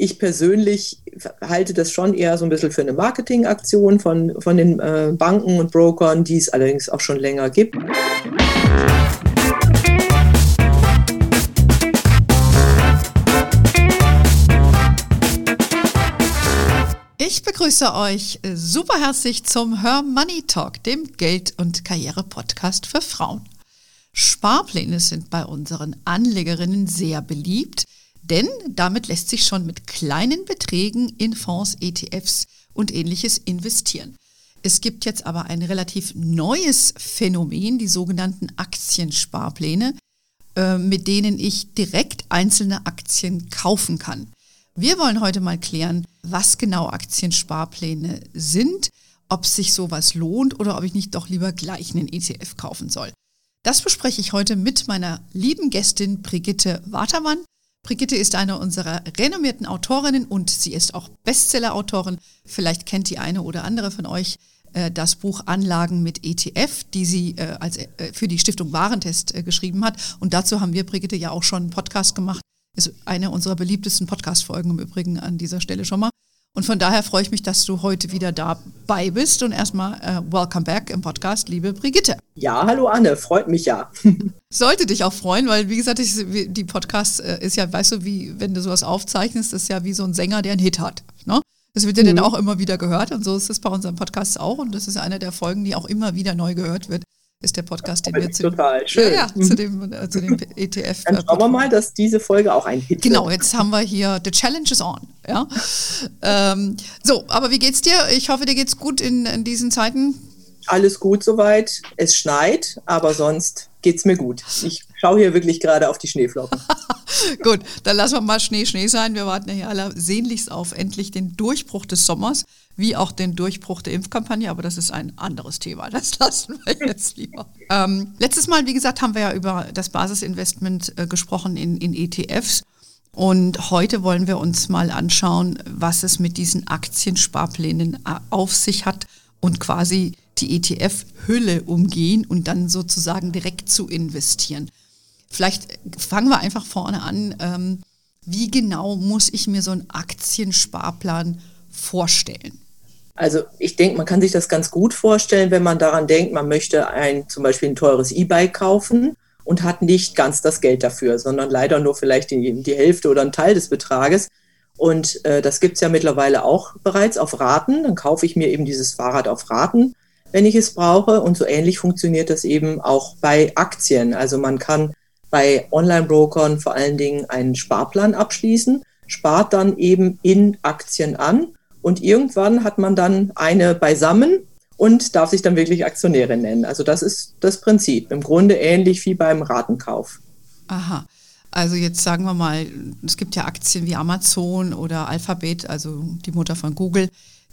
ich persönlich halte das schon eher so ein bisschen für eine Marketingaktion von, von den äh, Banken und Brokern, die es allerdings auch schon länger gibt. Ich begrüße euch super herzlich zum Her Money Talk, dem Geld- und Karriere-Podcast für Frauen. Sparpläne sind bei unseren Anlegerinnen sehr beliebt. Denn damit lässt sich schon mit kleinen Beträgen in Fonds, ETFs und ähnliches investieren. Es gibt jetzt aber ein relativ neues Phänomen, die sogenannten Aktiensparpläne, äh, mit denen ich direkt einzelne Aktien kaufen kann. Wir wollen heute mal klären, was genau Aktiensparpläne sind, ob sich sowas lohnt oder ob ich nicht doch lieber gleich einen ETF kaufen soll. Das bespreche ich heute mit meiner lieben Gästin Brigitte Watermann. Brigitte ist eine unserer renommierten Autorinnen und sie ist auch Bestseller-Autorin. Vielleicht kennt die eine oder andere von euch äh, das Buch Anlagen mit ETF, die sie äh, als, äh, für die Stiftung Warentest äh, geschrieben hat. Und dazu haben wir, Brigitte, ja auch schon einen Podcast gemacht. Ist eine unserer beliebtesten Podcast-Folgen im Übrigen an dieser Stelle schon mal. Und von daher freue ich mich, dass du heute wieder dabei bist. Und erstmal äh, welcome back im Podcast, liebe Brigitte. Ja, hallo Anne, freut mich ja. Sollte dich auch freuen, weil wie gesagt, ich, die Podcast äh, ist ja, weißt du, wie wenn du sowas aufzeichnest, ist ja wie so ein Sänger, der einen Hit hat. Ne? Das wird ja mhm. dann auch immer wieder gehört und so ist es bei unserem Podcast auch. Und das ist eine der Folgen, die auch immer wieder neu gehört wird ist der Podcast, den wir zu, total schön. Ja, zu dem, äh, zu dem ETF. Dann schauen wir mal, dass diese Folge auch ein Hit Genau, jetzt haben wir hier The Challenge is on. Ja? ähm, so, aber wie geht's dir? Ich hoffe, dir geht's gut in, in diesen Zeiten. Alles gut soweit. Es schneit, aber sonst geht's mir gut. Ich schaue hier wirklich gerade auf die Schneeflocken. gut, dann lassen wir mal Schnee, Schnee sein. Wir warten ja hier alle sehnlichst auf endlich den Durchbruch des Sommers wie auch den Durchbruch der Impfkampagne, aber das ist ein anderes Thema. Das lassen wir jetzt lieber. Ähm, letztes Mal, wie gesagt, haben wir ja über das Basisinvestment äh, gesprochen in, in ETFs. Und heute wollen wir uns mal anschauen, was es mit diesen Aktiensparplänen äh, auf sich hat und quasi die ETF-Hülle umgehen und dann sozusagen direkt zu investieren. Vielleicht fangen wir einfach vorne an. Ähm, wie genau muss ich mir so einen Aktiensparplan vorstellen? Also ich denke, man kann sich das ganz gut vorstellen, wenn man daran denkt, man möchte ein zum Beispiel ein teures E-Bike kaufen und hat nicht ganz das Geld dafür, sondern leider nur vielleicht die, die Hälfte oder einen Teil des Betrages. Und äh, das gibt es ja mittlerweile auch bereits auf Raten. Dann kaufe ich mir eben dieses Fahrrad auf Raten, wenn ich es brauche. Und so ähnlich funktioniert das eben auch bei Aktien. Also man kann bei Online-Brokern vor allen Dingen einen Sparplan abschließen, spart dann eben in Aktien an und irgendwann hat man dann eine beisammen und darf sich dann wirklich Aktionärin nennen. Also das ist das Prinzip. Im Grunde ähnlich wie beim Ratenkauf. Aha. Also jetzt sagen wir mal, es gibt ja Aktien wie Amazon oder Alphabet, also die Mutter von Google,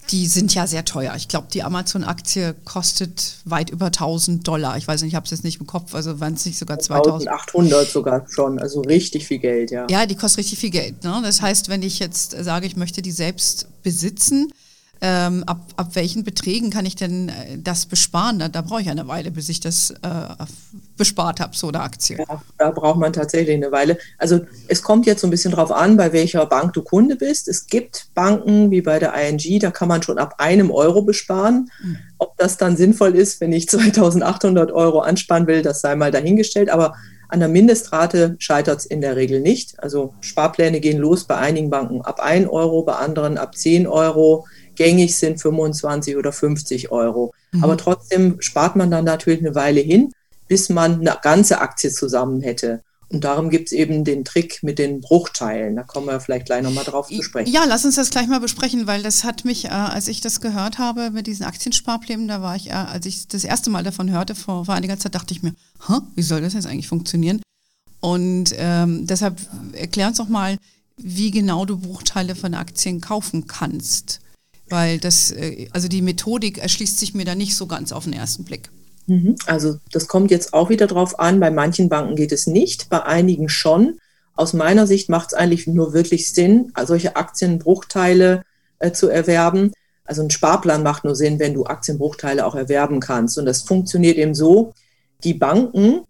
die sind ja sehr teuer. Ich glaube, die Amazon-Aktie kostet weit über 1000 Dollar. Ich weiß nicht, ich habe es jetzt nicht im Kopf, also waren es nicht sogar 2000. 1800 sogar schon, also richtig viel Geld, ja. Ja, die kostet richtig viel Geld. Ne? Das heißt, wenn ich jetzt sage, ich möchte die selbst besitzen, ähm, ab, ab welchen Beträgen kann ich denn äh, das besparen? Da, da brauche ich eine Weile, bis ich das äh, bespart habe, so eine Aktie. Ja, da braucht man tatsächlich eine Weile. Also es kommt jetzt so ein bisschen drauf an, bei welcher Bank du Kunde bist. Es gibt Banken wie bei der ING, da kann man schon ab einem Euro besparen. Mhm. Ob das dann sinnvoll ist, wenn ich 2800 Euro ansparen will, das sei mal dahingestellt. Aber an der Mindestrate scheitert es in der Regel nicht. Also Sparpläne gehen los bei einigen Banken ab 1 Euro, bei anderen ab 10 Euro gängig sind 25 oder 50 Euro. Mhm. Aber trotzdem spart man dann natürlich eine Weile hin, bis man eine ganze Aktie zusammen hätte. Und darum gibt es eben den Trick mit den Bruchteilen. Da kommen wir vielleicht gleich nochmal drauf zu sprechen. Ja, lass uns das gleich mal besprechen, weil das hat mich, äh, als ich das gehört habe mit diesen Aktiensparplänen, da war ich, äh, als ich das erste Mal davon hörte, vor, vor einiger Zeit, dachte ich mir, wie soll das jetzt eigentlich funktionieren? Und ähm, deshalb erklär uns doch mal, wie genau du Bruchteile von Aktien kaufen kannst. Weil das, äh, also die Methodik erschließt sich mir da nicht so ganz auf den ersten Blick. Mhm. Also das kommt jetzt auch wieder drauf an. Bei manchen Banken geht es nicht, bei einigen schon. Aus meiner Sicht macht es eigentlich nur wirklich Sinn, solche Aktienbruchteile äh, zu erwerben. Also ein Sparplan macht nur Sinn, wenn du Aktienbruchteile auch erwerben kannst. Und das funktioniert eben so, die Banken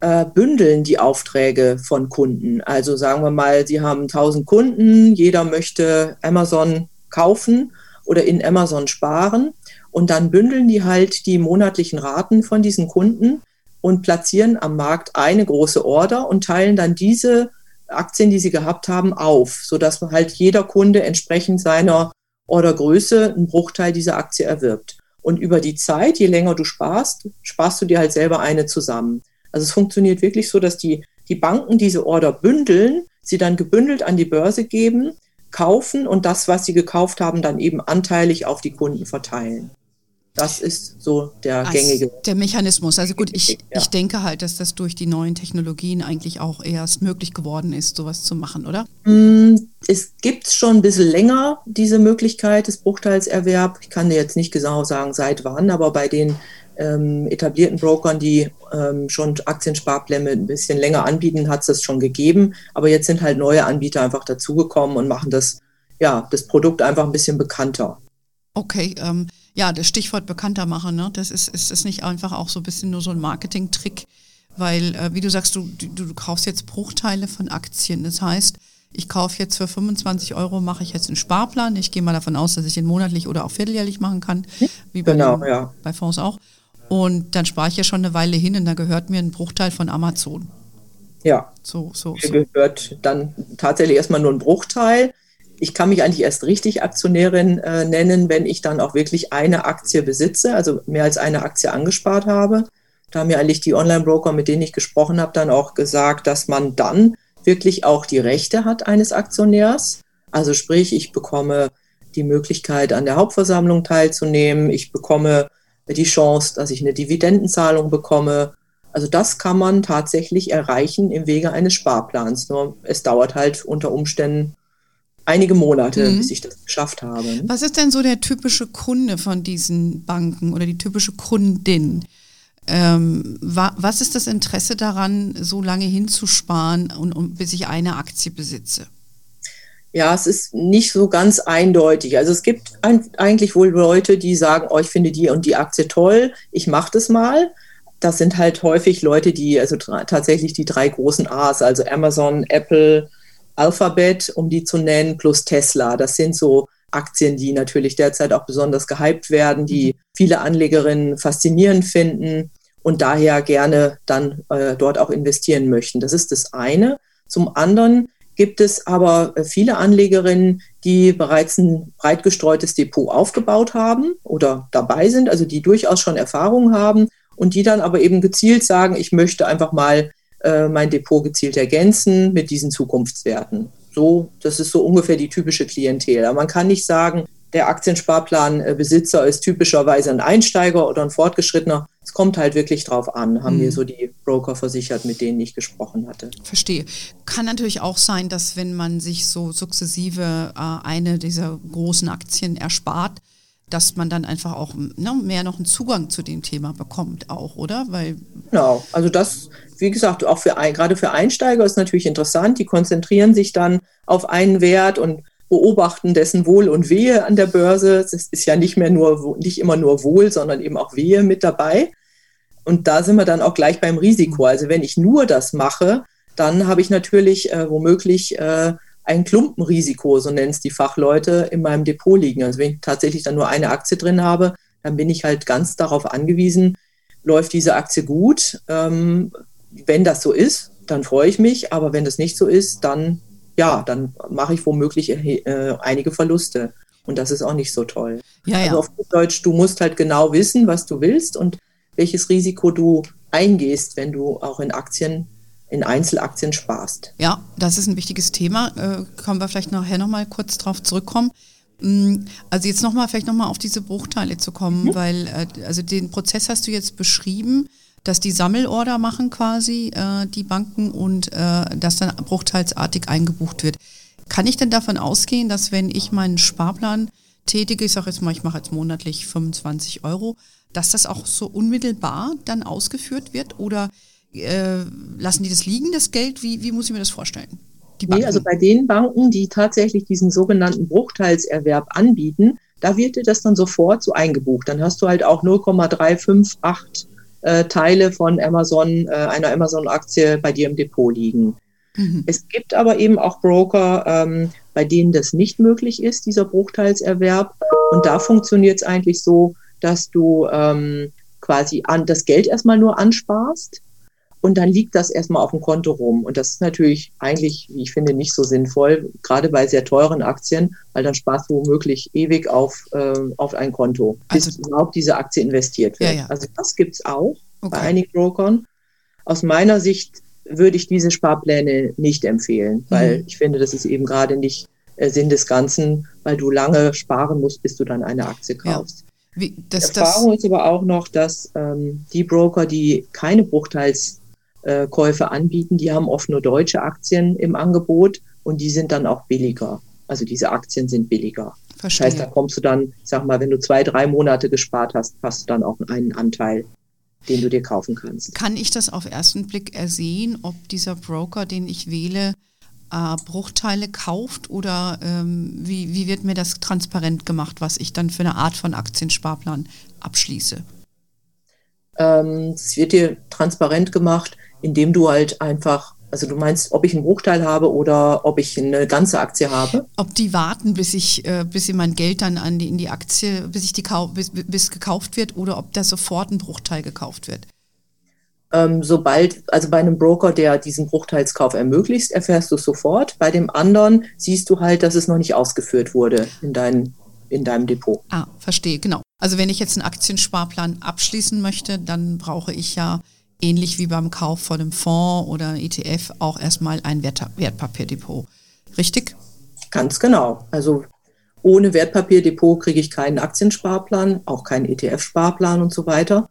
äh, bündeln die Aufträge von Kunden. Also sagen wir mal, Sie haben 1000 Kunden, jeder möchte Amazon kaufen oder in Amazon sparen und dann bündeln die halt die monatlichen Raten von diesen Kunden und platzieren am Markt eine große Order und teilen dann diese Aktien, die sie gehabt haben, auf, sodass halt jeder Kunde entsprechend seiner Ordergröße einen Bruchteil dieser Aktie erwirbt. Und über die Zeit, je länger du sparst, sparst du dir halt selber eine zusammen. Also es funktioniert wirklich so, dass die, die Banken diese Order bündeln, sie dann gebündelt an die Börse geben, kaufen und das, was sie gekauft haben, dann eben anteilig auf die Kunden verteilen. Das ist so der Als gängige. Der Mechanismus. Also gut, ich, ja. ich denke halt, dass das durch die neuen Technologien eigentlich auch erst möglich geworden ist, sowas zu machen, oder? Mm, es gibt schon ein bisschen länger diese Möglichkeit des Bruchteilserwerb. Ich kann dir jetzt nicht genau sagen, seit wann, aber bei den ähm, etablierten Brokern, die ähm, schon Aktiensparpläne ein bisschen länger anbieten, hat es das schon gegeben. Aber jetzt sind halt neue Anbieter einfach dazugekommen und machen das, ja, das Produkt einfach ein bisschen bekannter. Okay, ähm, ja, das Stichwort bekannter machen, ne? das ist, ist, ist nicht einfach auch so ein bisschen nur so ein Marketing-Trick, weil, äh, wie du sagst, du, du, du kaufst jetzt Bruchteile von Aktien. Das heißt, ich kaufe jetzt für 25 Euro, mache ich jetzt einen Sparplan. Ich gehe mal davon aus, dass ich den monatlich oder auch vierteljährlich machen kann, wie bei, genau, den, ja. bei Fonds auch. Und dann spare ich ja schon eine Weile hin und da gehört mir ein Bruchteil von Amazon. Ja. So, so, so. gehört dann tatsächlich erstmal nur ein Bruchteil ich kann mich eigentlich erst richtig Aktionärin äh, nennen, wenn ich dann auch wirklich eine Aktie besitze, also mehr als eine Aktie angespart habe. Da haben mir eigentlich die Online-Broker, mit denen ich gesprochen habe, dann auch gesagt, dass man dann wirklich auch die Rechte hat eines Aktionärs. Also sprich, ich bekomme die Möglichkeit, an der Hauptversammlung teilzunehmen. Ich bekomme die Chance, dass ich eine Dividendenzahlung bekomme. Also das kann man tatsächlich erreichen im Wege eines Sparplans. Nur es dauert halt unter Umständen einige Monate, mhm. bis ich das geschafft habe. Was ist denn so der typische Kunde von diesen Banken oder die typische Kundin? Ähm, wa was ist das Interesse daran, so lange hinzusparen und, und bis ich eine Aktie besitze? Ja, es ist nicht so ganz eindeutig. Also es gibt ein, eigentlich wohl Leute, die sagen, oh, ich finde die und die Aktie toll, ich mache das mal. Das sind halt häufig Leute, die also tatsächlich die drei großen A's, also Amazon, Apple, Alphabet, um die zu nennen, plus Tesla. Das sind so Aktien, die natürlich derzeit auch besonders gehypt werden, die mhm. viele Anlegerinnen faszinierend finden und daher gerne dann äh, dort auch investieren möchten. Das ist das eine. Zum anderen gibt es aber äh, viele Anlegerinnen, die bereits ein breit gestreutes Depot aufgebaut haben oder dabei sind, also die durchaus schon Erfahrung haben und die dann aber eben gezielt sagen, ich möchte einfach mal äh, mein Depot gezielt ergänzen mit diesen Zukunftswerten. So, das ist so ungefähr die typische Klientel. Aber man kann nicht sagen, der Aktiensparplanbesitzer ist typischerweise ein Einsteiger oder ein Fortgeschrittener. Es kommt halt wirklich drauf an, haben hm. mir so die Broker versichert, mit denen ich gesprochen hatte. Verstehe. Kann natürlich auch sein, dass wenn man sich so sukzessive äh, eine dieser großen Aktien erspart, dass man dann einfach auch ne, mehr noch einen Zugang zu dem Thema bekommt, auch, oder? Weil genau, also das, wie gesagt, auch für gerade für Einsteiger ist natürlich interessant. Die konzentrieren sich dann auf einen Wert und beobachten dessen Wohl und Wehe an der Börse. Es ist ja nicht mehr nur nicht immer nur Wohl, sondern eben auch Wehe mit dabei. Und da sind wir dann auch gleich beim Risiko. Also wenn ich nur das mache, dann habe ich natürlich äh, womöglich äh, ein Klumpenrisiko, so nennen es die Fachleute, in meinem Depot liegen. Also wenn ich tatsächlich dann nur eine Aktie drin habe, dann bin ich halt ganz darauf angewiesen, läuft diese Aktie gut. Ähm, wenn das so ist, dann freue ich mich, aber wenn das nicht so ist, dann ja, dann mache ich womöglich äh, einige Verluste. Und das ist auch nicht so toll. Ja, ja. Also auf Deutsch, du musst halt genau wissen, was du willst und welches Risiko du eingehst, wenn du auch in Aktien in Einzelaktien sparst. Ja, das ist ein wichtiges Thema. Äh, können wir vielleicht nachher nochmal kurz drauf zurückkommen. Mm, also jetzt nochmal, vielleicht nochmal auf diese Bruchteile zu kommen, mhm. weil äh, also den Prozess hast du jetzt beschrieben, dass die Sammelorder machen quasi äh, die Banken und äh, das dann bruchteilsartig eingebucht wird. Kann ich denn davon ausgehen, dass wenn ich meinen Sparplan tätige, ich sage jetzt mal, ich mache jetzt monatlich 25 Euro, dass das auch so unmittelbar dann ausgeführt wird oder äh, lassen die das liegen, das Geld? Wie, wie muss ich mir das vorstellen? nee, also bei den Banken, die tatsächlich diesen sogenannten Bruchteilserwerb anbieten, da wird dir das dann sofort so eingebucht. Dann hast du halt auch 0,358 äh, Teile von Amazon, äh, einer Amazon-Aktie bei dir im Depot liegen. Mhm. Es gibt aber eben auch Broker, ähm, bei denen das nicht möglich ist, dieser Bruchteilserwerb. Und da funktioniert es eigentlich so, dass du ähm, quasi an, das Geld erstmal nur ansparst und dann liegt das erstmal auf dem Konto rum. Und das ist natürlich eigentlich, wie ich finde, nicht so sinnvoll, gerade bei sehr teuren Aktien, weil dann sparst du womöglich ewig auf, äh, auf ein Konto, bis also, überhaupt diese Aktie investiert wird. Ja, ja. Also das gibt es auch okay. bei einigen Brokern. Aus meiner Sicht würde ich diese Sparpläne nicht empfehlen, weil mhm. ich finde, das ist eben gerade nicht äh, Sinn des Ganzen, weil du lange sparen musst, bis du dann eine Aktie kaufst. Ja. Wie, das, Erfahrung das ist aber auch noch, dass ähm, die Broker, die keine Bruchteilskäufe äh, anbieten, die haben oft nur deutsche Aktien im Angebot und die sind dann auch billiger. Also diese Aktien sind billiger. Verstehe. Das heißt, da kommst du dann, sag mal, wenn du zwei, drei Monate gespart hast, hast du dann auch einen Anteil den du dir kaufen kannst. Kann ich das auf ersten Blick ersehen, ob dieser Broker, den ich wähle, äh, Bruchteile kauft oder ähm, wie, wie wird mir das transparent gemacht, was ich dann für eine Art von Aktiensparplan abschließe? Ähm, es wird dir transparent gemacht, indem du halt einfach also du meinst, ob ich einen Bruchteil habe oder ob ich eine ganze Aktie habe? Ob die warten, bis ich, äh, bis sie mein Geld dann an die, in die Aktie, bis ich die bis, bis gekauft wird oder ob da sofort ein Bruchteil gekauft wird? Ähm, sobald, also bei einem Broker, der diesen Bruchteilskauf ermöglicht, erfährst du es sofort. Bei dem anderen siehst du halt, dass es noch nicht ausgeführt wurde in, dein, in deinem Depot. Ah, verstehe, genau. Also wenn ich jetzt einen Aktiensparplan abschließen möchte, dann brauche ich ja ähnlich wie beim Kauf von einem Fonds oder ETF auch erstmal ein Wert Wertpapierdepot. Richtig? Ganz genau. Also ohne Wertpapierdepot kriege ich keinen Aktiensparplan, auch keinen ETF-Sparplan und so weiter.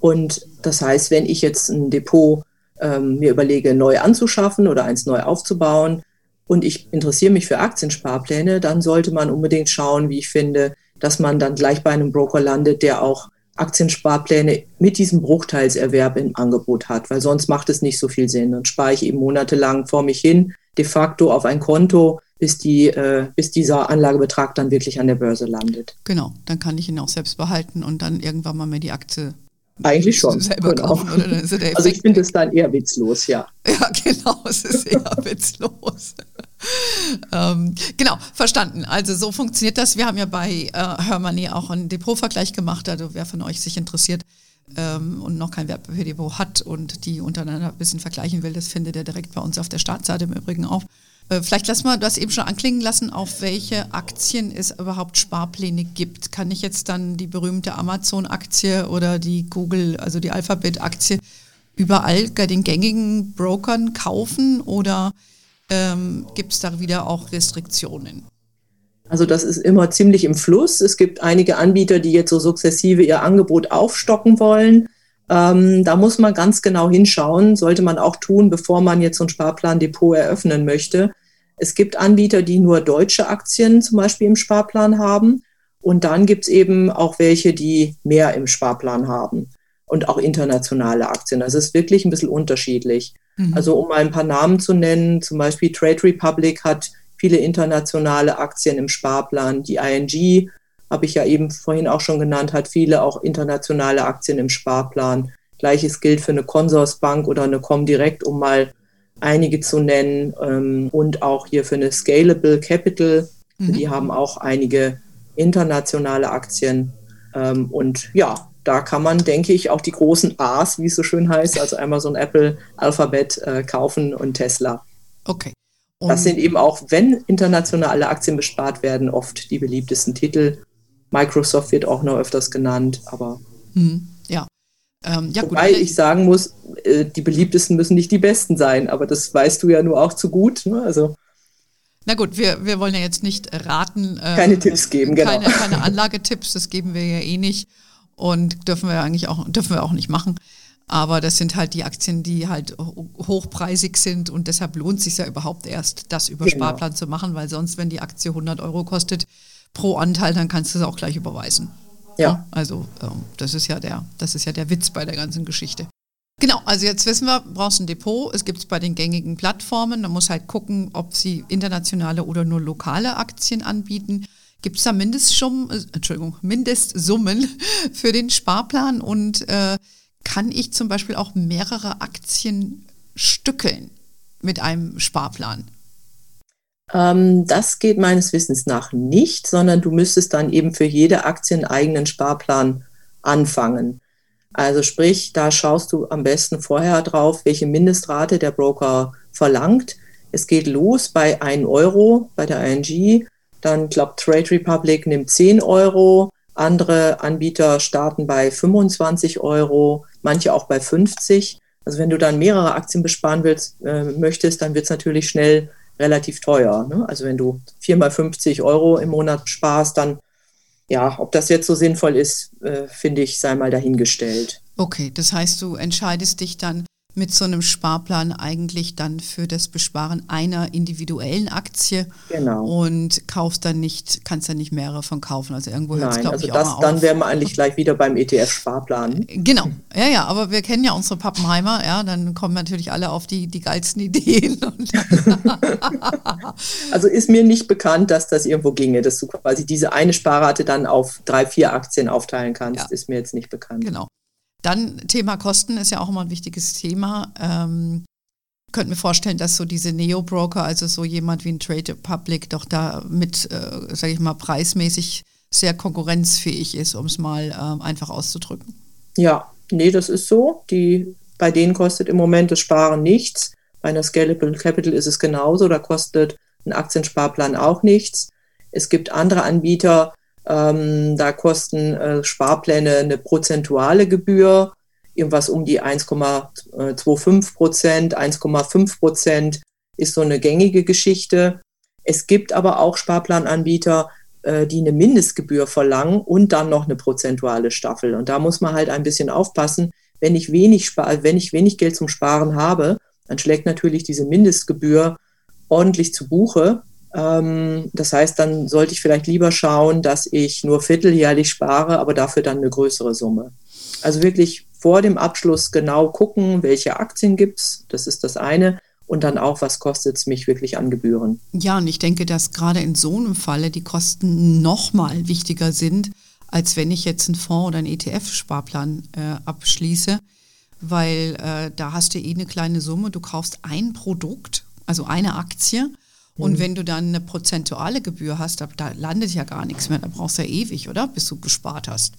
Und das heißt, wenn ich jetzt ein Depot ähm, mir überlege, neu anzuschaffen oder eins neu aufzubauen und ich interessiere mich für Aktiensparpläne, dann sollte man unbedingt schauen, wie ich finde, dass man dann gleich bei einem Broker landet, der auch Aktiensparpläne mit diesem Bruchteilserwerb im Angebot hat, weil sonst macht es nicht so viel Sinn. Dann spare ich eben monatelang vor mich hin, de facto auf ein Konto, bis, die, äh, bis dieser Anlagebetrag dann wirklich an der Börse landet. Genau, dann kann ich ihn auch selbst behalten und dann irgendwann mal mir die Aktie eigentlich schon. Selber genau. kaufen, also ich finde es dann eher witzlos, ja. Ja, genau, es ist eher witzlos. Ähm, genau, verstanden. Also so funktioniert das. Wir haben ja bei äh, Hermoney auch einen Depotvergleich gemacht. Also wer von euch sich interessiert ähm, und noch kein Wertpapierdepot hat und die untereinander ein bisschen vergleichen will, das findet ihr direkt bei uns auf der Startseite im Übrigen auf. Äh, vielleicht lass mal, du hast eben schon anklingen lassen, auf welche Aktien es überhaupt Sparpläne gibt. Kann ich jetzt dann die berühmte Amazon-Aktie oder die Google, also die Alphabet-Aktie überall bei den gängigen Brokern kaufen oder ähm, gibt es da wieder auch Restriktionen? Also das ist immer ziemlich im Fluss. Es gibt einige Anbieter, die jetzt so sukzessive ihr Angebot aufstocken wollen. Ähm, da muss man ganz genau hinschauen, sollte man auch tun, bevor man jetzt so ein Sparplandepot eröffnen möchte. Es gibt Anbieter, die nur deutsche Aktien zum Beispiel im Sparplan haben. Und dann gibt es eben auch welche, die mehr im Sparplan haben und auch internationale Aktien. Das ist wirklich ein bisschen unterschiedlich. Mhm. Also um mal ein paar Namen zu nennen, zum Beispiel Trade Republic hat viele internationale Aktien im Sparplan. Die ING habe ich ja eben vorhin auch schon genannt, hat viele auch internationale Aktien im Sparplan. Gleiches gilt für eine Consorsbank oder eine Comdirect, um mal einige zu nennen. Ähm, und auch hier für eine Scalable Capital. Mhm. Die haben auch einige internationale Aktien. Ähm, und ja, da kann man, denke ich, auch die großen A's, wie es so schön heißt, also Amazon, Apple, Alphabet äh, kaufen und Tesla. Okay. Und das sind eben auch, wenn internationale Aktien bespart werden, oft die beliebtesten Titel. Microsoft wird auch noch öfters genannt, aber. Hm, ja. Ähm, ja Wobei gut. ich sagen muss, äh, die beliebtesten müssen nicht die besten sein, aber das weißt du ja nur auch zu gut. Ne? Also, na gut, wir, wir wollen ja jetzt nicht raten. Äh, keine Tipps geben, genau. Keine, keine Anlagetipps, das geben wir ja eh nicht und dürfen wir eigentlich auch, dürfen wir auch nicht machen. Aber das sind halt die Aktien, die halt hochpreisig sind und deshalb lohnt es sich ja überhaupt erst, das über genau. Sparplan zu machen, weil sonst, wenn die Aktie 100 Euro kostet, pro Anteil, dann kannst du es auch gleich überweisen. Ja. Also ähm, das ist ja der, das ist ja der Witz bei der ganzen Geschichte. Genau, also jetzt wissen wir, brauchst ein Depot. Es gibt es bei den gängigen Plattformen. Man muss halt gucken, ob sie internationale oder nur lokale Aktien anbieten. Gibt es da Mindestsummen, äh, Entschuldigung, Mindestsummen für den Sparplan und äh, kann ich zum Beispiel auch mehrere Aktien stückeln mit einem Sparplan? Ähm, das geht meines Wissens nach nicht, sondern du müsstest dann eben für jede Aktie einen eigenen Sparplan anfangen. Also sprich, da schaust du am besten vorher drauf, welche Mindestrate der Broker verlangt. Es geht los bei 1 Euro bei der ING. Dann, glaube Trade Republic nimmt 10 Euro. Andere Anbieter starten bei 25 Euro, manche auch bei 50. Also wenn du dann mehrere Aktien besparen willst, äh, möchtest, dann wird es natürlich schnell relativ teuer. Ne? Also wenn du 4 mal 50 Euro im Monat sparst, dann ja, ob das jetzt so sinnvoll ist, äh, finde ich, sei mal dahingestellt. Okay, das heißt, du entscheidest dich dann mit so einem Sparplan eigentlich dann für das Besparen einer individuellen Aktie genau. und kaufst dann nicht, kannst dann nicht mehrere von kaufen. Also irgendwo hört es, also ich, das, auch Dann wären wir eigentlich gleich wieder beim ETF-Sparplan. Genau, ja, ja, aber wir kennen ja unsere Pappenheimer, ja, dann kommen natürlich alle auf die, die geilsten Ideen. also ist mir nicht bekannt, dass das irgendwo ginge, dass du quasi diese eine Sparrate dann auf drei, vier Aktien aufteilen kannst, ja. ist mir jetzt nicht bekannt. Genau. Dann Thema Kosten ist ja auch immer ein wichtiges Thema. Ähm, könnte mir vorstellen, dass so diese Neo-Broker, also so jemand wie ein Trade Republic, doch da mit, äh, sage ich mal, preismäßig sehr konkurrenzfähig ist, um es mal äh, einfach auszudrücken. Ja, nee, das ist so. Die, bei denen kostet im Moment das Sparen nichts. Bei einer Scalable Capital ist es genauso. Da kostet ein Aktiensparplan auch nichts. Es gibt andere Anbieter, ähm, da kosten äh, Sparpläne eine prozentuale Gebühr, irgendwas um die 1,25 Prozent, 1,5 Prozent ist so eine gängige Geschichte. Es gibt aber auch Sparplananbieter, äh, die eine Mindestgebühr verlangen und dann noch eine prozentuale Staffel. Und da muss man halt ein bisschen aufpassen. Wenn ich wenig, spar wenn ich wenig Geld zum Sparen habe, dann schlägt natürlich diese Mindestgebühr ordentlich zu Buche. Ähm, das heißt, dann sollte ich vielleicht lieber schauen, dass ich nur vierteljährlich spare, aber dafür dann eine größere Summe. Also wirklich vor dem Abschluss genau gucken, welche Aktien gibt es, das ist das eine. Und dann auch, was kostet es mich wirklich an Gebühren? Ja, und ich denke, dass gerade in so einem Falle die Kosten nochmal wichtiger sind, als wenn ich jetzt einen Fonds oder einen ETF-Sparplan äh, abschließe, weil äh, da hast du eh eine kleine Summe, du kaufst ein Produkt, also eine Aktie und mhm. wenn du dann eine prozentuale Gebühr hast, da, da landet ja gar nichts mehr. Da brauchst du ja ewig, oder? Bis du gespart hast.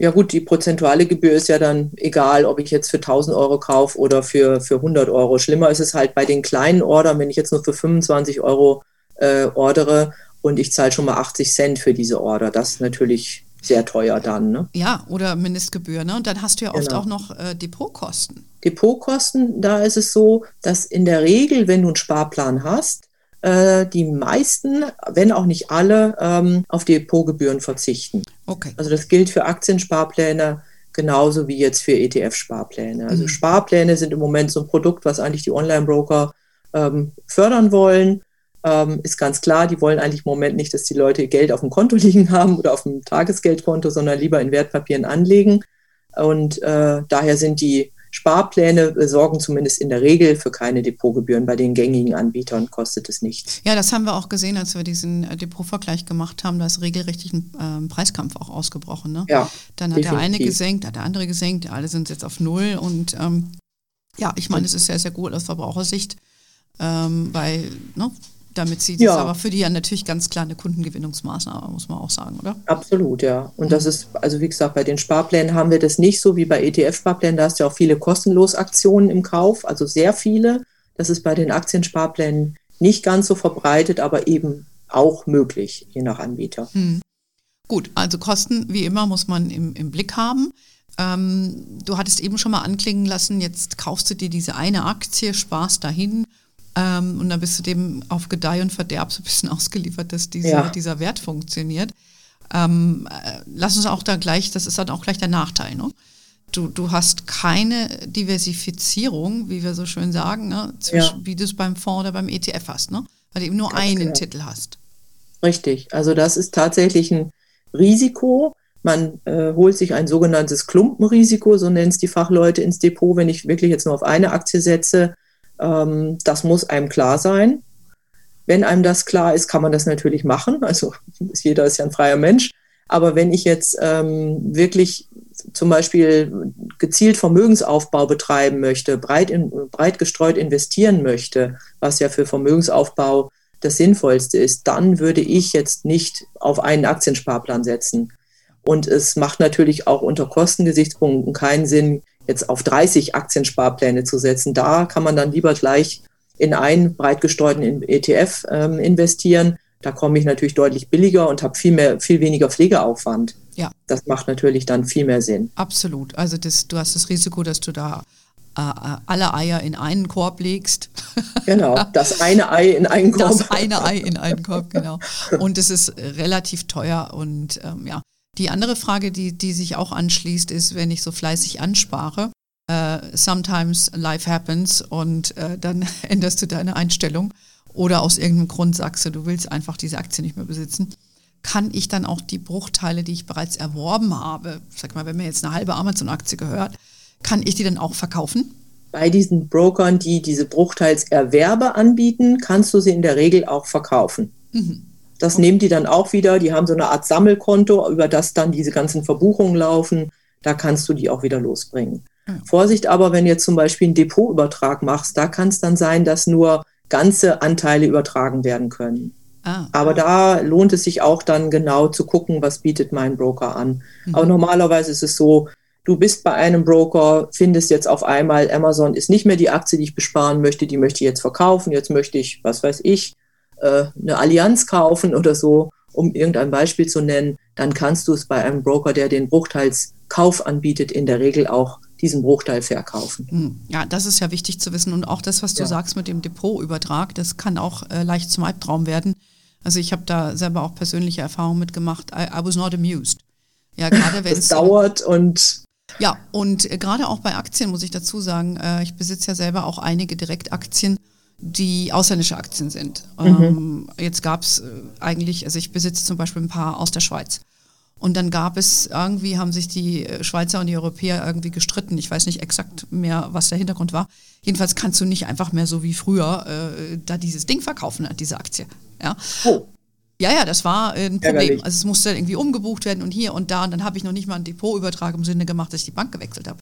Ja gut, die prozentuale Gebühr ist ja dann egal, ob ich jetzt für 1000 Euro kaufe oder für, für 100 Euro. Schlimmer ist es halt bei den kleinen Ordern, wenn ich jetzt nur für 25 Euro äh, ordere und ich zahle schon mal 80 Cent für diese Order. Das ist natürlich sehr teuer dann. Ne? Ja, oder Mindestgebühr. Ne? Und dann hast du ja oft genau. auch noch äh, Depotkosten. Depotkosten, da ist es so, dass in der Regel, wenn du einen Sparplan hast, äh, die meisten, wenn auch nicht alle, ähm, auf Depotgebühren verzichten. Okay. Also das gilt für Aktiensparpläne genauso wie jetzt für ETF-Sparpläne. Also mhm. Sparpläne sind im Moment so ein Produkt, was eigentlich die Online-Broker ähm, fördern wollen. Ähm, ist ganz klar, die wollen eigentlich im Moment nicht, dass die Leute Geld auf dem Konto liegen haben oder auf dem Tagesgeldkonto, sondern lieber in Wertpapieren anlegen. Und äh, daher sind die Sparpläne sorgen zumindest in der Regel für keine Depotgebühren. Bei den gängigen Anbietern kostet es nichts. Ja, das haben wir auch gesehen, als wir diesen äh, Depotvergleich gemacht haben. Da ist regelrecht ein ähm, Preiskampf auch ausgebrochen. Ne? Ja, Dann hat definitiv. der eine gesenkt, hat der andere gesenkt, alle sind jetzt auf Null. Und ähm, ja, ich meine, es ist sehr, sehr gut aus Verbrauchersicht, ähm, weil ne, damit sie ja. das aber für die ja natürlich ganz klar eine Kundengewinnungsmaßnahme, muss man auch sagen, oder? Absolut, ja. Und mhm. das ist, also wie gesagt, bei den Sparplänen haben wir das nicht so wie bei ETF-Sparplänen. Da hast du ja auch viele kostenlos Aktionen im Kauf, also sehr viele. Das ist bei den Aktiensparplänen nicht ganz so verbreitet, aber eben auch möglich, je nach Anbieter. Mhm. Gut, also Kosten, wie immer, muss man im, im Blick haben. Ähm, du hattest eben schon mal anklingen lassen, jetzt kaufst du dir diese eine Aktie, sparst dahin ähm, und dann bist du dem auf Gedeih und Verderb so ein bisschen ausgeliefert, dass diese, ja. dieser Wert funktioniert. Ähm, äh, lass uns auch da gleich, das ist dann auch gleich der Nachteil. Ne? Du, du hast keine Diversifizierung, wie wir so schön sagen, ne? Zwischen, ja. wie du es beim Fonds oder beim ETF hast, ne? weil du eben nur Ganz einen genau. Titel hast. Richtig, also das ist tatsächlich ein Risiko. Man äh, holt sich ein sogenanntes Klumpenrisiko, so nennen es die Fachleute ins Depot, wenn ich wirklich jetzt nur auf eine Aktie setze ähm, das muss einem klar sein. Wenn einem das klar ist, kann man das natürlich machen. Also jeder ist ja ein freier Mensch. Aber wenn ich jetzt ähm, wirklich zum Beispiel gezielt Vermögensaufbau betreiben möchte, breit, in, breit gestreut investieren möchte, was ja für Vermögensaufbau das Sinnvollste ist, dann würde ich jetzt nicht auf einen Aktiensparplan setzen. Und es macht natürlich auch unter Kostengesichtspunkten keinen Sinn, jetzt auf 30 Aktiensparpläne zu setzen. Da kann man dann lieber gleich in einen breit gestreuten ETF ähm, investieren. Da komme ich natürlich deutlich billiger und habe viel mehr, viel weniger Pflegeaufwand. Ja. Das macht natürlich dann viel mehr Sinn. Absolut. Also das, du hast das Risiko, dass du da äh, äh alle Eier in einen Korb legst. Genau, das eine Ei in einen Korb. Das eine Ei in einen Korb, genau. Und es ist relativ teuer und ähm, ja. Die andere Frage, die, die sich auch anschließt, ist, wenn ich so fleißig anspare, uh, sometimes life happens und uh, dann änderst du deine Einstellung oder aus irgendeinem Grund sagst du, du willst einfach diese Aktie nicht mehr besitzen, kann ich dann auch die Bruchteile, die ich bereits erworben habe, sag mal, wenn mir jetzt eine halbe Amazon-Aktie gehört, kann ich die dann auch verkaufen? Bei diesen Brokern, die diese Bruchteilserwerbe anbieten, kannst du sie in der Regel auch verkaufen. Mhm. Das nehmen die dann auch wieder. Die haben so eine Art Sammelkonto, über das dann diese ganzen Verbuchungen laufen. Da kannst du die auch wieder losbringen. Mhm. Vorsicht aber, wenn du jetzt zum Beispiel einen Depotübertrag machst, da kann es dann sein, dass nur ganze Anteile übertragen werden können. Ah. Aber da lohnt es sich auch dann genau zu gucken, was bietet mein Broker an. Mhm. Aber normalerweise ist es so, du bist bei einem Broker, findest jetzt auf einmal, Amazon ist nicht mehr die Aktie, die ich besparen möchte, die möchte ich jetzt verkaufen, jetzt möchte ich, was weiß ich, äh, eine Allianz kaufen oder so, um irgendein Beispiel zu nennen, dann kannst du es bei einem Broker, der den Bruchteilskauf anbietet, in der Regel auch diesen Bruchteil verkaufen. Hm. Ja, das ist ja wichtig zu wissen. Und auch das, was du ja. sagst mit dem Depotübertrag, das kann auch äh, leicht zum Albtraum werden. Also ich habe da selber auch persönliche Erfahrungen mitgemacht. I, I was not amused. Ja, gerade wenn es dauert und ja, und äh, gerade auch bei Aktien muss ich dazu sagen, äh, ich besitze ja selber auch einige Direktaktien die ausländische Aktien sind. Mhm. Ähm, jetzt gab es äh, eigentlich, also ich besitze zum Beispiel ein paar aus der Schweiz. Und dann gab es irgendwie, haben sich die äh, Schweizer und die Europäer irgendwie gestritten. Ich weiß nicht exakt mehr, was der Hintergrund war. Jedenfalls kannst du nicht einfach mehr so wie früher äh, da dieses Ding verkaufen, diese Aktie. Ja. Oh. Ja, ja, das war äh, ein Problem. Ärgerlich. Also es musste irgendwie umgebucht werden und hier und da. Und dann habe ich noch nicht mal einen Depotübertrag im Sinne gemacht, dass ich die Bank gewechselt habe.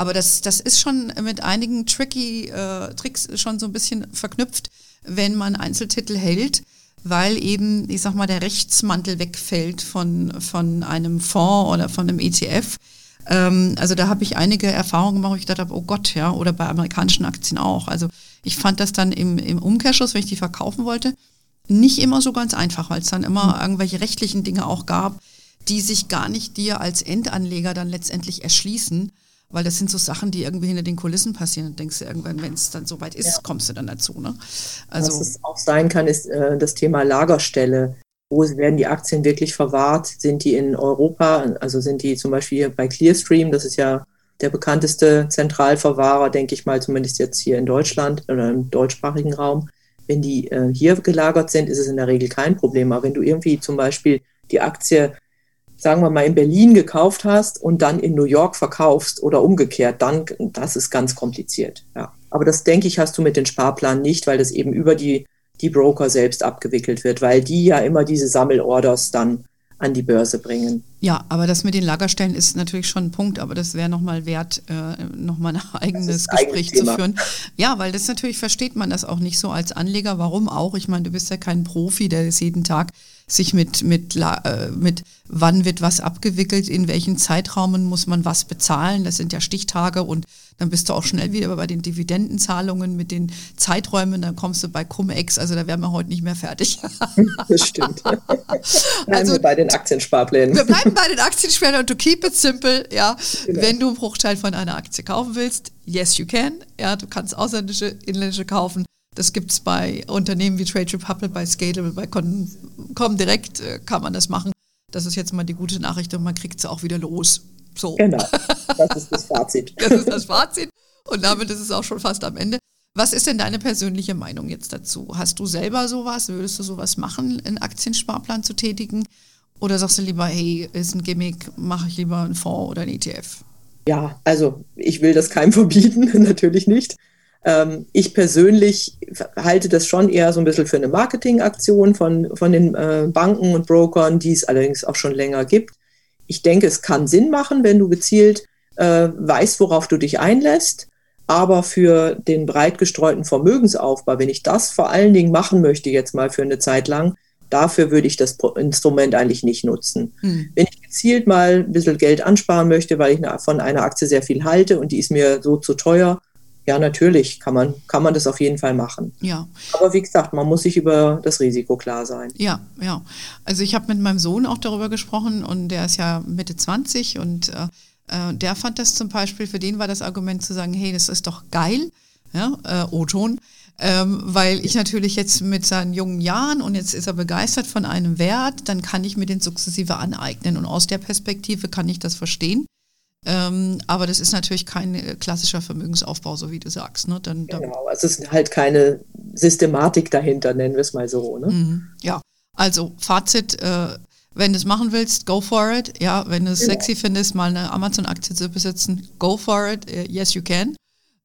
Aber das, das ist schon mit einigen tricky äh, Tricks schon so ein bisschen verknüpft, wenn man Einzeltitel hält, weil eben, ich sag mal, der Rechtsmantel wegfällt von, von einem Fonds oder von einem ETF. Ähm, also da habe ich einige Erfahrungen gemacht, wo ich gedacht habe, oh Gott, ja, oder bei amerikanischen Aktien auch. Also ich fand das dann im, im Umkehrschluss, wenn ich die verkaufen wollte, nicht immer so ganz einfach, weil es dann immer mhm. irgendwelche rechtlichen Dinge auch gab, die sich gar nicht dir als Endanleger dann letztendlich erschließen weil das sind so Sachen, die irgendwie hinter den Kulissen passieren. Und denkst du irgendwann, wenn es dann soweit ist, ja. kommst du dann dazu. Ne? Also, Was es auch sein kann, ist äh, das Thema Lagerstelle. Wo werden die Aktien wirklich verwahrt? Sind die in Europa? Also sind die zum Beispiel bei Clearstream, das ist ja der bekannteste Zentralverwahrer, denke ich mal, zumindest jetzt hier in Deutschland oder im deutschsprachigen Raum. Wenn die äh, hier gelagert sind, ist es in der Regel kein Problem. Aber wenn du irgendwie zum Beispiel die Aktie sagen wir mal, in Berlin gekauft hast und dann in New York verkaufst oder umgekehrt, dann, das ist ganz kompliziert. Ja. Aber das denke ich, hast du mit den Sparplan nicht, weil das eben über die, die Broker selbst abgewickelt wird, weil die ja immer diese Sammelorders dann an die Börse bringen. Ja, aber das mit den Lagerstellen ist natürlich schon ein Punkt, aber das wäre nochmal wert, äh, nochmal ein eigenes Gespräch zu führen. Ja, weil das natürlich versteht man das auch nicht so als Anleger. Warum auch? Ich meine, du bist ja kein Profi, der ist jeden Tag sich mit, mit, äh, mit wann wird was abgewickelt, in welchen Zeitraumen muss man was bezahlen. Das sind ja Stichtage und dann bist du auch schnell wieder bei den Dividendenzahlungen mit den Zeiträumen, dann kommst du bei Cum-Ex, also da wären wir heute nicht mehr fertig. das stimmt. also, wir bei den Aktiensparplänen. Wir bleiben bei den Aktiensparplänen und to keep it simple, ja, genau. wenn du einen Bruchteil von einer Aktie kaufen willst, yes you can, ja, du kannst ausländische, inländische kaufen, das gibt es bei Unternehmen wie Trade Republic, bei Scalable, bei Comdirect äh, kann man das machen. Das ist jetzt mal die gute Nachricht und man kriegt es auch wieder los. So. Genau, das ist das Fazit. das ist das Fazit und damit ist es auch schon fast am Ende. Was ist denn deine persönliche Meinung jetzt dazu? Hast du selber sowas? Würdest du sowas machen, einen Aktiensparplan zu tätigen? Oder sagst du lieber, hey, ist ein Gimmick, mache ich lieber einen Fonds oder einen ETF? Ja, also ich will das keinem verbieten, natürlich nicht. Ähm, ich persönlich halte das schon eher so ein bisschen für eine Marketingaktion von, von den äh, Banken und Brokern, die es allerdings auch schon länger gibt. ich denke, es kann Sinn machen, wenn du gezielt äh, weißt, worauf du dich einlässt. Aber für den breit gestreuten Vermögensaufbau, wenn ich das vor allen Dingen machen möchte, jetzt mal für eine Zeit lang, dafür würde ich das Instrument eigentlich nicht nutzen. Hm. Wenn ich gezielt mal ein bisschen Geld ansparen möchte, weil ich von einer Aktie sehr viel halte und die ist mir so zu teuer, ja, natürlich kann man, kann man das auf jeden Fall machen. Ja. Aber wie gesagt, man muss sich über das Risiko klar sein. Ja, ja. Also ich habe mit meinem Sohn auch darüber gesprochen und der ist ja Mitte 20 und äh, äh, der fand das zum Beispiel, für den war das Argument zu sagen, hey, das ist doch geil, ja, äh, O-Ton, ähm, weil ich natürlich jetzt mit seinen jungen Jahren und jetzt ist er begeistert von einem Wert, dann kann ich mir den sukzessive aneignen und aus der Perspektive kann ich das verstehen. Ähm, aber das ist natürlich kein äh, klassischer Vermögensaufbau, so wie du sagst. Ne? Dann, genau, es ist halt keine Systematik dahinter, nennen wir es mal so. Ne? Mhm, ja, also Fazit, äh, wenn du es machen willst, go for it. Ja, wenn du es genau. sexy findest, mal eine Amazon-Aktie zu besitzen, go for it. Uh, yes, you can.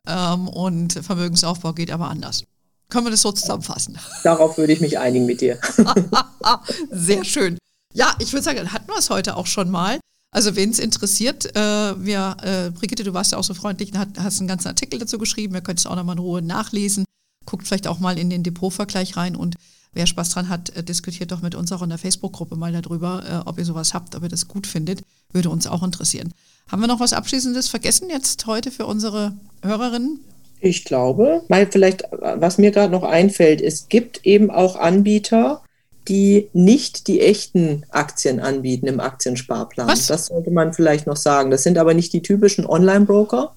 Ähm, und Vermögensaufbau geht aber anders. Können wir das so zusammenfassen? Darauf würde ich mich einigen mit dir. Sehr schön. Ja, ich würde sagen, hatten wir es heute auch schon mal. Also wen es interessiert, äh, wir, äh, Brigitte, du warst ja auch so freundlich, hast einen ganzen Artikel dazu geschrieben, ihr könnt es auch nochmal in Ruhe nachlesen. Guckt vielleicht auch mal in den Depotvergleich rein und wer Spaß dran hat, äh, diskutiert doch mit uns auch in der Facebook-Gruppe mal darüber, äh, ob ihr sowas habt, ob ihr das gut findet. Würde uns auch interessieren. Haben wir noch was Abschließendes vergessen jetzt heute für unsere Hörerinnen? Ich glaube, weil vielleicht, was mir gerade noch einfällt, es gibt eben auch Anbieter, die nicht die echten Aktien anbieten im Aktiensparplan. Was? Das sollte man vielleicht noch sagen. Das sind aber nicht die typischen Online-Broker.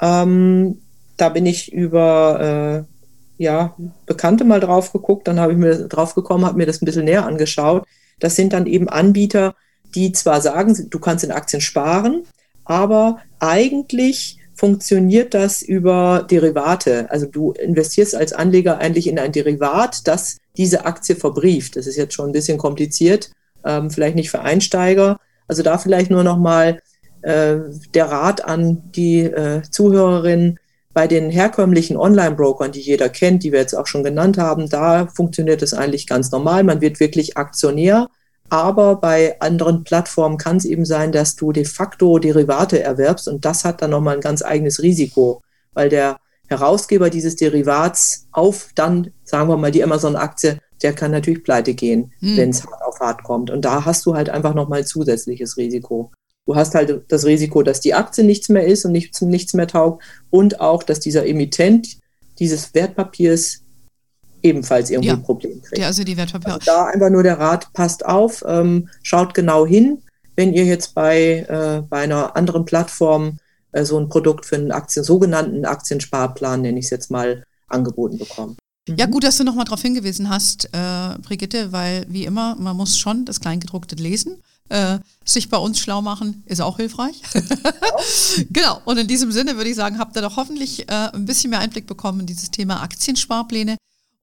Ähm, da bin ich über äh, ja, Bekannte mal drauf geguckt, dann habe ich mir drauf gekommen, habe mir das ein bisschen näher angeschaut. Das sind dann eben Anbieter, die zwar sagen, du kannst in Aktien sparen, aber eigentlich funktioniert das über Derivate. Also du investierst als Anleger eigentlich in ein Derivat, das diese Aktie verbrieft. Das ist jetzt schon ein bisschen kompliziert, ähm, vielleicht nicht für Einsteiger. Also da vielleicht nur noch mal äh, der Rat an die äh, Zuhörerinnen. Bei den herkömmlichen Online-Brokern, die jeder kennt, die wir jetzt auch schon genannt haben, da funktioniert es eigentlich ganz normal. Man wird wirklich Aktionär aber bei anderen Plattformen kann es eben sein, dass du de facto Derivate erwerbst und das hat dann nochmal ein ganz eigenes Risiko, weil der Herausgeber dieses Derivats auf dann, sagen wir mal, die Amazon-Aktie, der kann natürlich pleite gehen, hm. wenn es hart auf hart kommt. Und da hast du halt einfach nochmal zusätzliches Risiko. Du hast halt das Risiko, dass die Aktie nichts mehr ist und nichts, nichts mehr taugt und auch, dass dieser Emittent dieses Wertpapiers ebenfalls irgendwie ja. ein Problem kriegt. Ja, also die Wertpapiere. Also da einfach nur der Rat, passt auf, ähm, schaut genau hin, wenn ihr jetzt bei, äh, bei einer anderen Plattform so ein Produkt für einen Aktien, sogenannten Aktiensparplan, nenne ich es jetzt mal, angeboten bekommt. Ja, gut, dass du nochmal darauf hingewiesen hast, äh, Brigitte, weil wie immer, man muss schon das Kleingedruckte lesen. Äh, sich bei uns schlau machen, ist auch hilfreich. genau, und in diesem Sinne würde ich sagen, habt ihr doch hoffentlich äh, ein bisschen mehr Einblick bekommen in dieses Thema Aktiensparpläne.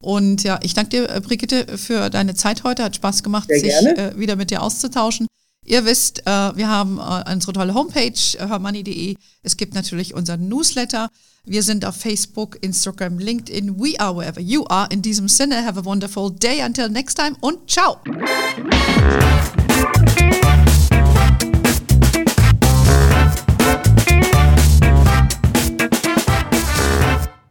Und ja, ich danke dir, äh, Brigitte, für deine Zeit heute. Hat Spaß gemacht, Sehr sich äh, wieder mit dir auszutauschen. Ihr wisst, äh, wir haben äh, unsere tolle Homepage, äh, hermoney.de. Es gibt natürlich unseren Newsletter. Wir sind auf Facebook, Instagram, LinkedIn. We are wherever you are. In diesem Sinne, have a wonderful day. Until next time und ciao.